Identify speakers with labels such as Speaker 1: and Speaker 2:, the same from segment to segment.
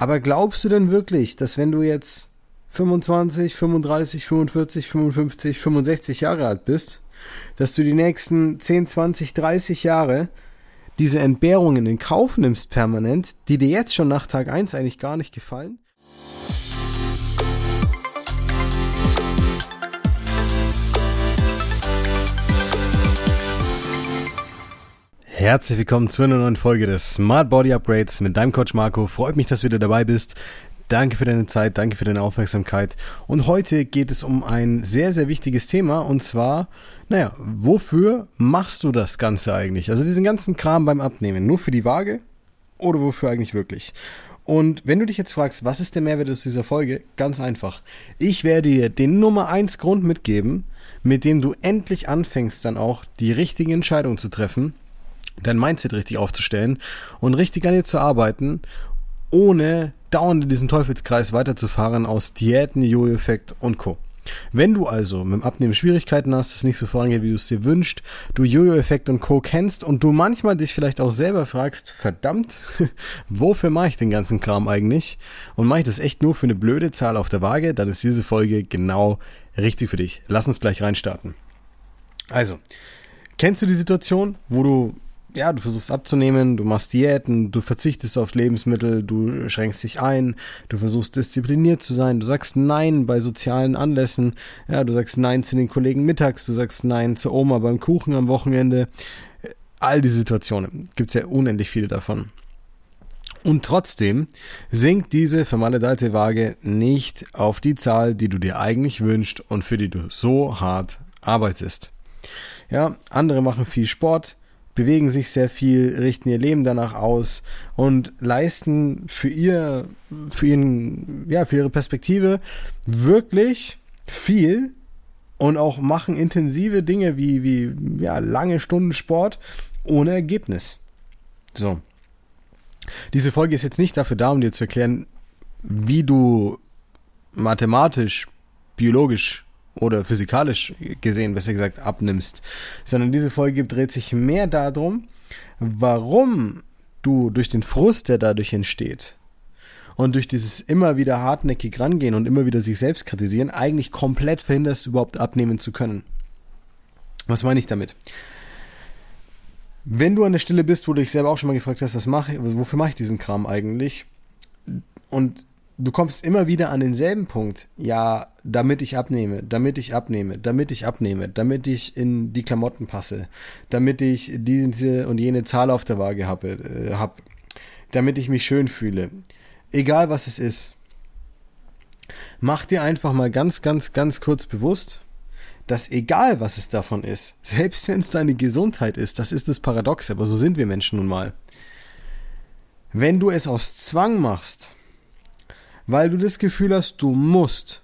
Speaker 1: Aber glaubst du denn wirklich, dass wenn du jetzt 25, 35, 45, 55, 65 Jahre alt bist, dass du die nächsten 10, 20, 30 Jahre diese Entbehrungen in Kauf nimmst permanent, die dir jetzt schon nach Tag 1 eigentlich gar nicht gefallen? Herzlich willkommen zu einer neuen Folge des Smart Body Upgrades mit deinem Coach Marco. Freut mich, dass du wieder dabei bist. Danke für deine Zeit, danke für deine Aufmerksamkeit. Und heute geht es um ein sehr, sehr wichtiges Thema und zwar, naja, wofür machst du das Ganze eigentlich? Also diesen ganzen Kram beim Abnehmen. Nur für die Waage oder wofür eigentlich wirklich? Und wenn du dich jetzt fragst, was ist der Mehrwert aus dieser Folge? Ganz einfach. Ich werde dir den Nummer 1 Grund mitgeben, mit dem du endlich anfängst, dann auch die richtige Entscheidung zu treffen dein Mindset richtig aufzustellen und richtig an dir zu arbeiten, ohne dauernd in diesem Teufelskreis weiterzufahren aus Diäten, Jojo-Effekt und Co. Wenn du also mit dem Abnehmen Schwierigkeiten hast, es nicht so vorangeht, wie du es dir wünschst, du Jojo-Effekt und Co. kennst und du manchmal dich vielleicht auch selber fragst, verdammt, wofür mache ich den ganzen Kram eigentlich? Und mache ich das echt nur für eine blöde Zahl auf der Waage, dann ist diese Folge genau richtig für dich. Lass uns gleich reinstarten. Also, kennst du die Situation, wo du ja, du versuchst abzunehmen, du machst Diäten, du verzichtest auf Lebensmittel, du schränkst dich ein, du versuchst diszipliniert zu sein, du sagst Nein bei sozialen Anlässen, ja, du sagst Nein zu den Kollegen mittags, du sagst Nein zur Oma beim Kuchen am Wochenende. All diese Situationen gibt's ja unendlich viele davon. Und trotzdem sinkt diese vermaledeite Waage nicht auf die Zahl, die du dir eigentlich wünschst und für die du so hart arbeitest. Ja, andere machen viel Sport, bewegen sich sehr viel, richten ihr Leben danach aus und leisten für ihr, für ihren, ja, für ihre Perspektive wirklich viel und auch machen intensive Dinge wie, wie, ja, lange Stunden Sport ohne Ergebnis. So. Diese Folge ist jetzt nicht dafür da, um dir zu erklären, wie du mathematisch, biologisch oder physikalisch gesehen, besser gesagt, abnimmst, sondern diese Folge dreht sich mehr darum, warum du durch den Frust, der dadurch entsteht, und durch dieses immer wieder hartnäckig rangehen und immer wieder sich selbst kritisieren, eigentlich komplett verhinderst, überhaupt abnehmen zu können. Was meine ich damit? Wenn du an der Stelle bist, wo du dich selber auch schon mal gefragt hast, was mache, wofür mache ich diesen Kram eigentlich? Und du kommst immer wieder an denselben Punkt. Ja, damit ich abnehme, damit ich abnehme, damit ich abnehme, damit ich in die Klamotten passe, damit ich diese und jene Zahl auf der Waage habe, äh, hab, damit ich mich schön fühle. Egal was es ist. Mach dir einfach mal ganz, ganz, ganz kurz bewusst, dass egal was es davon ist, selbst wenn es deine Gesundheit ist, das ist das Paradoxe, aber so sind wir Menschen nun mal. Wenn du es aus Zwang machst, weil du das Gefühl hast, du musst,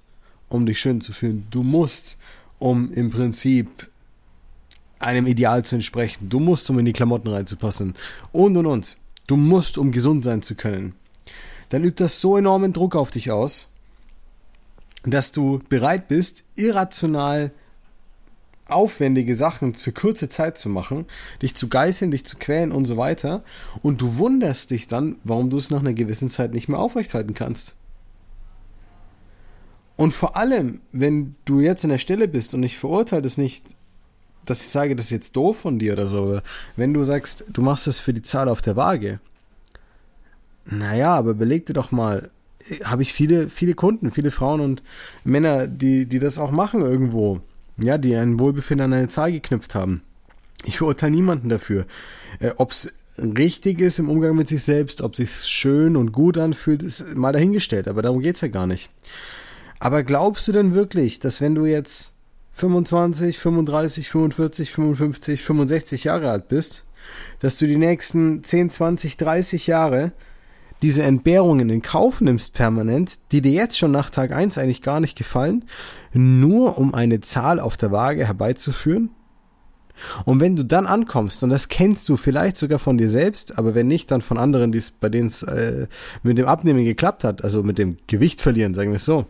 Speaker 1: um dich schön zu fühlen, du musst, um im Prinzip einem Ideal zu entsprechen, du musst, um in die Klamotten reinzupassen und und und. Du musst, um gesund sein zu können. Dann übt das so enormen Druck auf dich aus, dass du bereit bist, irrational aufwendige Sachen für kurze Zeit zu machen, dich zu geißeln, dich zu quälen und so weiter. Und du wunderst dich dann, warum du es nach einer gewissen Zeit nicht mehr aufrechthalten kannst. Und vor allem, wenn du jetzt an der Stelle bist und ich verurteile das nicht, dass ich sage, das ist jetzt doof von dir oder so, wenn du sagst, du machst das für die Zahl auf der Waage, naja, aber beleg dir doch mal, habe ich viele, viele Kunden, viele Frauen und Männer, die, die das auch machen irgendwo, ja, die ein Wohlbefinden an eine Zahl geknüpft haben. Ich verurteile niemanden dafür. Äh, Ob es richtig ist im Umgang mit sich selbst, ob sich schön und gut anfühlt, ist mal dahingestellt, aber darum geht's ja gar nicht. Aber glaubst du denn wirklich, dass wenn du jetzt 25, 35, 45, 55, 65 Jahre alt bist, dass du die nächsten 10, 20, 30 Jahre diese Entbehrungen in Kauf nimmst permanent, die dir jetzt schon nach Tag 1 eigentlich gar nicht gefallen, nur um eine Zahl auf der Waage herbeizuführen? Und wenn du dann ankommst, und das kennst du vielleicht sogar von dir selbst, aber wenn nicht, dann von anderen, bei denen es äh, mit dem Abnehmen geklappt hat, also mit dem Gewicht verlieren, sagen wir es so,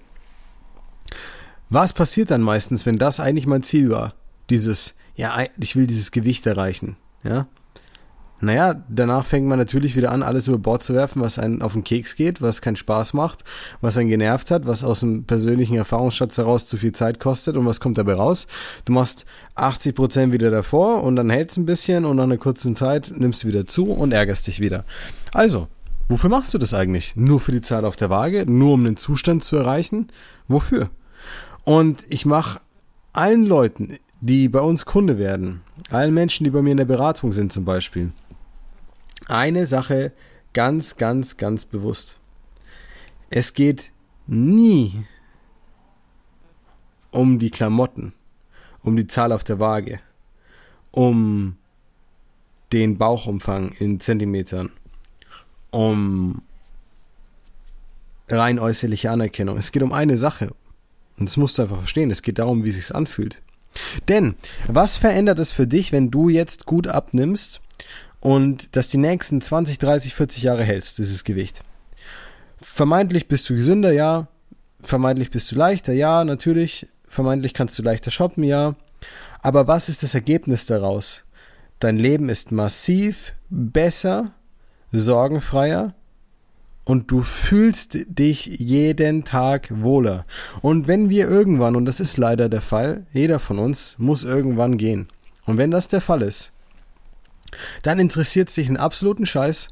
Speaker 1: was passiert dann meistens, wenn das eigentlich mein Ziel war? Dieses, ja, ich will dieses Gewicht erreichen, ja? Naja, danach fängt man natürlich wieder an, alles über Bord zu werfen, was einen auf den Keks geht, was keinen Spaß macht, was einen genervt hat, was aus dem persönlichen Erfahrungsschatz heraus zu viel Zeit kostet und was kommt dabei raus? Du machst 80 Prozent wieder davor und dann hältst ein bisschen und nach einer kurzen Zeit nimmst du wieder zu und ärgerst dich wieder. Also, wofür machst du das eigentlich? Nur für die Zahl auf der Waage? Nur um den Zustand zu erreichen? Wofür? Und ich mache allen Leuten, die bei uns Kunde werden, allen Menschen, die bei mir in der Beratung sind zum Beispiel, eine Sache ganz, ganz, ganz bewusst. Es geht nie um die Klamotten, um die Zahl auf der Waage, um den Bauchumfang in Zentimetern, um rein äußerliche Anerkennung. Es geht um eine Sache. Und das musst du einfach verstehen. Es geht darum, wie es sich anfühlt. Denn was verändert es für dich, wenn du jetzt gut abnimmst und das die nächsten 20, 30, 40 Jahre hältst, dieses Gewicht. Vermeintlich bist du gesünder, ja. Vermeintlich bist du leichter, ja, natürlich. Vermeintlich kannst du leichter shoppen, ja. Aber was ist das Ergebnis daraus? Dein Leben ist massiv besser, sorgenfreier und du fühlst dich jeden Tag wohler. Und wenn wir irgendwann, und das ist leider der Fall, jeder von uns muss irgendwann gehen. Und wenn das der Fall ist, dann interessiert sich einen absoluten Scheiß,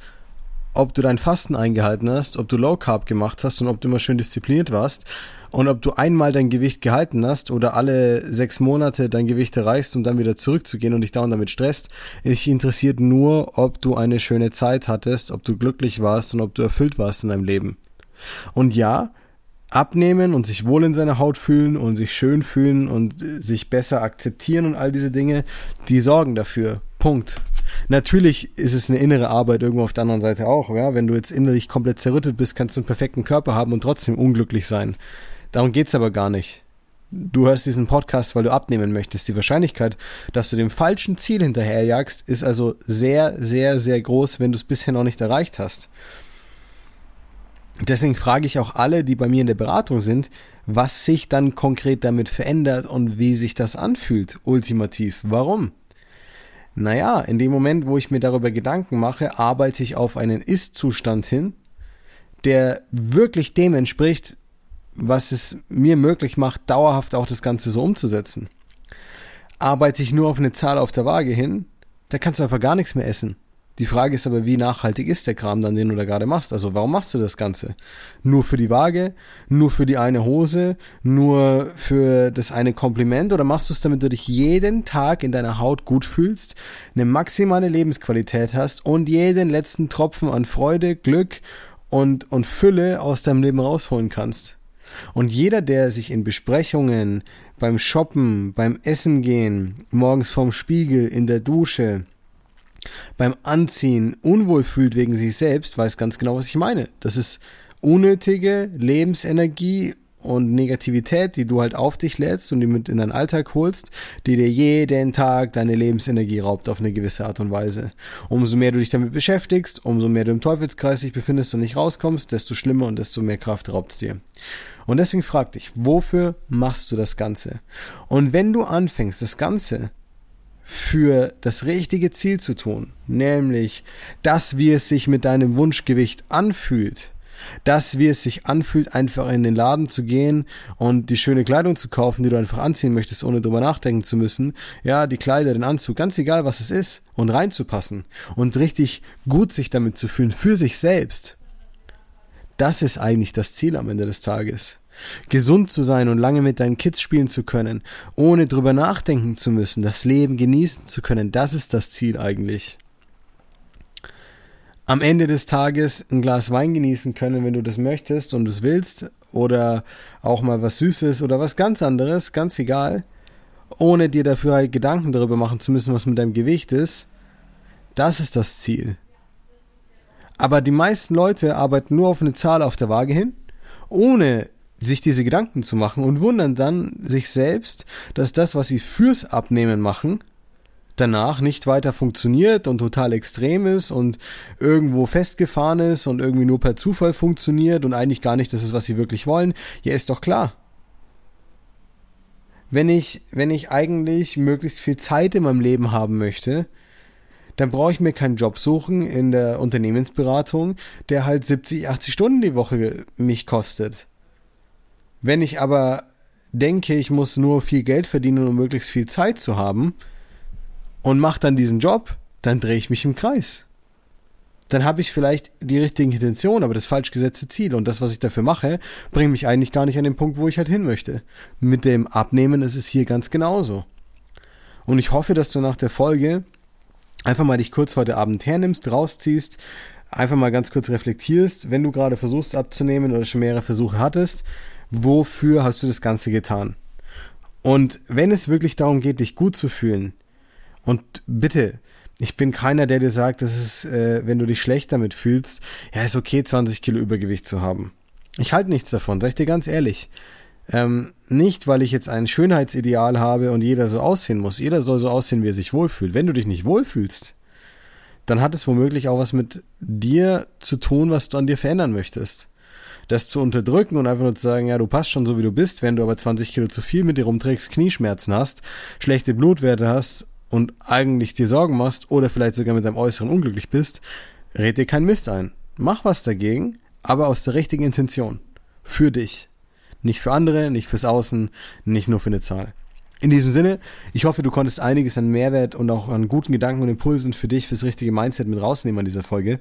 Speaker 1: ob du dein Fasten eingehalten hast, ob du Low Carb gemacht hast und ob du immer schön diszipliniert warst und ob du einmal dein Gewicht gehalten hast oder alle sechs Monate dein Gewicht erreichst, um dann wieder zurückzugehen und dich dauernd damit stresst. Ich interessiert nur, ob du eine schöne Zeit hattest, ob du glücklich warst und ob du erfüllt warst in deinem Leben. Und ja, abnehmen und sich wohl in seiner Haut fühlen und sich schön fühlen und sich besser akzeptieren und all diese Dinge, die sorgen dafür. Punkt. Natürlich ist es eine innere Arbeit irgendwo auf der anderen Seite auch. Ja? Wenn du jetzt innerlich komplett zerrüttet bist, kannst du einen perfekten Körper haben und trotzdem unglücklich sein. Darum geht's aber gar nicht. Du hörst diesen Podcast, weil du abnehmen möchtest. Die Wahrscheinlichkeit, dass du dem falschen Ziel hinterherjagst, ist also sehr, sehr, sehr groß, wenn du es bisher noch nicht erreicht hast. Deswegen frage ich auch alle, die bei mir in der Beratung sind, was sich dann konkret damit verändert und wie sich das anfühlt, ultimativ. Warum? Naja, in dem Moment, wo ich mir darüber Gedanken mache, arbeite ich auf einen Ist-Zustand hin, der wirklich dem entspricht, was es mir möglich macht, dauerhaft auch das Ganze so umzusetzen. Arbeite ich nur auf eine Zahl auf der Waage hin, da kannst du einfach gar nichts mehr essen. Die Frage ist aber, wie nachhaltig ist der Kram dann, den du da gerade machst? Also warum machst du das Ganze? Nur für die Waage? Nur für die eine Hose? Nur für das eine Kompliment? Oder machst du es, damit du dich jeden Tag in deiner Haut gut fühlst, eine maximale Lebensqualität hast und jeden letzten Tropfen an Freude, Glück und, und Fülle aus deinem Leben rausholen kannst? Und jeder, der sich in Besprechungen, beim Shoppen, beim Essen gehen, morgens vorm Spiegel, in der Dusche, beim Anziehen unwohl fühlt wegen sich selbst, weiß ganz genau, was ich meine. Das ist unnötige Lebensenergie und Negativität, die du halt auf dich lädst und die mit in deinen Alltag holst, die dir jeden Tag deine Lebensenergie raubt auf eine gewisse Art und Weise. Umso mehr du dich damit beschäftigst, umso mehr du im Teufelskreis dich befindest und nicht rauskommst, desto schlimmer und desto mehr Kraft raubt es dir. Und deswegen frag dich, wofür machst du das Ganze? Und wenn du anfängst, das Ganze für das richtige Ziel zu tun, nämlich das, wie es sich mit deinem Wunschgewicht anfühlt, das, wie es sich anfühlt, einfach in den Laden zu gehen und die schöne Kleidung zu kaufen, die du einfach anziehen möchtest, ohne drüber nachdenken zu müssen. Ja, die Kleider, den Anzug, ganz egal, was es ist, und reinzupassen und richtig gut sich damit zu fühlen, für sich selbst. Das ist eigentlich das Ziel am Ende des Tages. Gesund zu sein und lange mit deinen Kids spielen zu können, ohne drüber nachdenken zu müssen, das Leben genießen zu können, das ist das Ziel eigentlich. Am Ende des Tages ein Glas Wein genießen können, wenn du das möchtest und es willst, oder auch mal was Süßes oder was ganz anderes, ganz egal, ohne dir dafür halt Gedanken darüber machen zu müssen, was mit deinem Gewicht ist, das ist das Ziel. Aber die meisten Leute arbeiten nur auf eine Zahl auf der Waage hin, ohne sich diese Gedanken zu machen und wundern dann sich selbst, dass das, was sie fürs Abnehmen machen, danach nicht weiter funktioniert und total extrem ist und irgendwo festgefahren ist und irgendwie nur per Zufall funktioniert und eigentlich gar nicht das ist, was sie wirklich wollen. Ja, ist doch klar. Wenn ich, wenn ich eigentlich möglichst viel Zeit in meinem Leben haben möchte, dann brauche ich mir keinen Job suchen in der Unternehmensberatung, der halt 70, 80 Stunden die Woche mich kostet. Wenn ich aber denke, ich muss nur viel Geld verdienen, um möglichst viel Zeit zu haben und mache dann diesen Job, dann drehe ich mich im Kreis. Dann habe ich vielleicht die richtigen Intentionen, aber das falsch gesetzte Ziel und das, was ich dafür mache, bringt mich eigentlich gar nicht an den Punkt, wo ich halt hin möchte. Mit dem Abnehmen ist es hier ganz genauso. Und ich hoffe, dass du nach der Folge einfach mal dich kurz heute Abend hernimmst, rausziehst, einfach mal ganz kurz reflektierst, wenn du gerade versuchst abzunehmen oder schon mehrere Versuche hattest, wofür hast du das Ganze getan? Und wenn es wirklich darum geht, dich gut zu fühlen, und bitte, ich bin keiner, der dir sagt, dass es, äh, wenn du dich schlecht damit fühlst, ja, ist okay, 20 Kilo Übergewicht zu haben. Ich halte nichts davon, sag ich dir ganz ehrlich. Ähm, nicht, weil ich jetzt ein Schönheitsideal habe und jeder so aussehen muss. Jeder soll so aussehen, wie er sich wohlfühlt. Wenn du dich nicht wohlfühlst, dann hat es womöglich auch was mit dir zu tun, was du an dir verändern möchtest. Das zu unterdrücken und einfach nur zu sagen, ja, du passt schon so, wie du bist, wenn du aber 20 Kilo zu viel mit dir rumträgst, Knieschmerzen hast, schlechte Blutwerte hast und eigentlich dir Sorgen machst oder vielleicht sogar mit deinem Äußeren unglücklich bist, red dir keinen Mist ein. Mach was dagegen, aber aus der richtigen Intention. Für dich. Nicht für andere, nicht fürs Außen, nicht nur für eine Zahl. In diesem Sinne, ich hoffe, du konntest einiges an Mehrwert und auch an guten Gedanken und Impulsen für dich, fürs richtige Mindset mit rausnehmen an dieser Folge.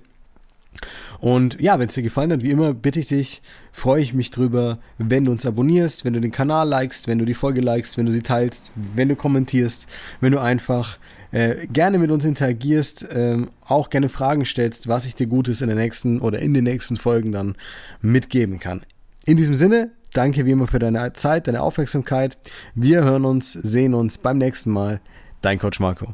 Speaker 1: Und ja, wenn es dir gefallen hat, wie immer, bitte ich dich, freue ich mich drüber, wenn du uns abonnierst, wenn du den Kanal likest, wenn du die Folge likest, wenn du sie teilst, wenn du kommentierst, wenn du einfach äh, gerne mit uns interagierst, ähm, auch gerne Fragen stellst, was ich dir Gutes in der nächsten oder in den nächsten Folgen dann mitgeben kann. In diesem Sinne, Danke wie immer für deine Zeit, deine Aufmerksamkeit. Wir hören uns, sehen uns beim nächsten Mal. Dein Coach Marco.